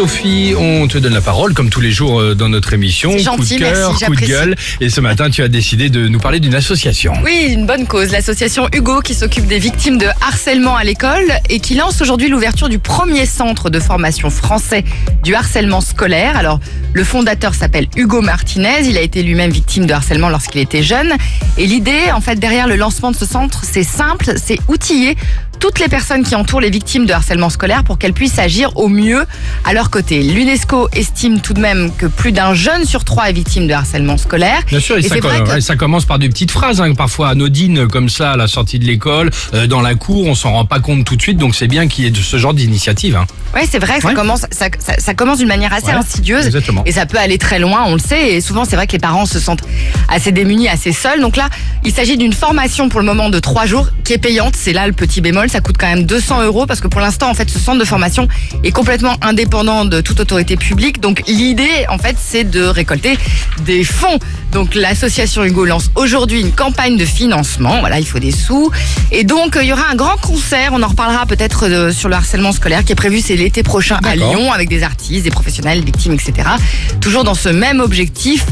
Sophie, on te donne la parole comme tous les jours euh, dans notre émission. Coup gentil, de cœur, merci, coup de gueule. Et ce matin, tu as décidé de nous parler d'une association. Oui, une bonne cause. L'association Hugo qui s'occupe des victimes de harcèlement à l'école et qui lance aujourd'hui l'ouverture du premier centre de formation français du harcèlement scolaire. Alors, le fondateur s'appelle Hugo Martinez. Il a été lui-même victime de harcèlement lorsqu'il était jeune. Et l'idée, en fait, derrière le lancement de ce centre, c'est simple, c'est outiller toutes les personnes qui entourent les victimes de harcèlement scolaire pour qu'elles puissent agir au mieux à leur côté. L'UNESCO estime tout de même que plus d'un jeune sur trois est victime de harcèlement scolaire. Bien sûr, et, Et ça, com- que- ça commence par des petites phrases, hein, parfois anodines comme ça à la sortie de l'école, euh, dans la cour, on s'en rend pas compte tout de suite, donc c'est bien qu'il y ait de ce genre d'initiative. Hein. Ouais, c'est vrai, ça commence, ça, ça- ça commence d'une manière assez Ouais, insidieuse. exactement. Et ça peut aller très loin, on le sait. Et souvent, c'est vrai que les parents se sentent assez démunis, assez seuls. Donc là, il s'agit d'une formation pour le moment de trois jours qui est payante. C'est là le petit bémol. Ça coûte quand même 200 euros parce que pour l'instant, en fait, ce centre de formation est complètement indépendant de toute autorité publique. Donc l'idée, en fait, c'est de récolter des fonds. Donc l'association Hugo lance aujourd'hui une campagne de financement. Voilà, il faut des sous. Et donc, euh, il y aura un grand concert. On en reparlera peut-être euh, sur le harcèlement scolaire qui est prévu. C'est l'été prochain à. Lyon avec des artistes, des professionnels, victimes, etc. Toujours dans ce même objectif,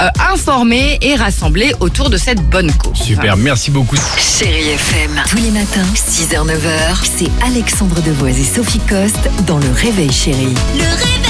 euh, informer et rassembler autour de cette bonne cause. Super, merci beaucoup. Chérie FM. Tous les matins, 6h-9h, c'est Alexandre Devoise et Sophie Coste dans Le Réveil Chérie. Le réveil.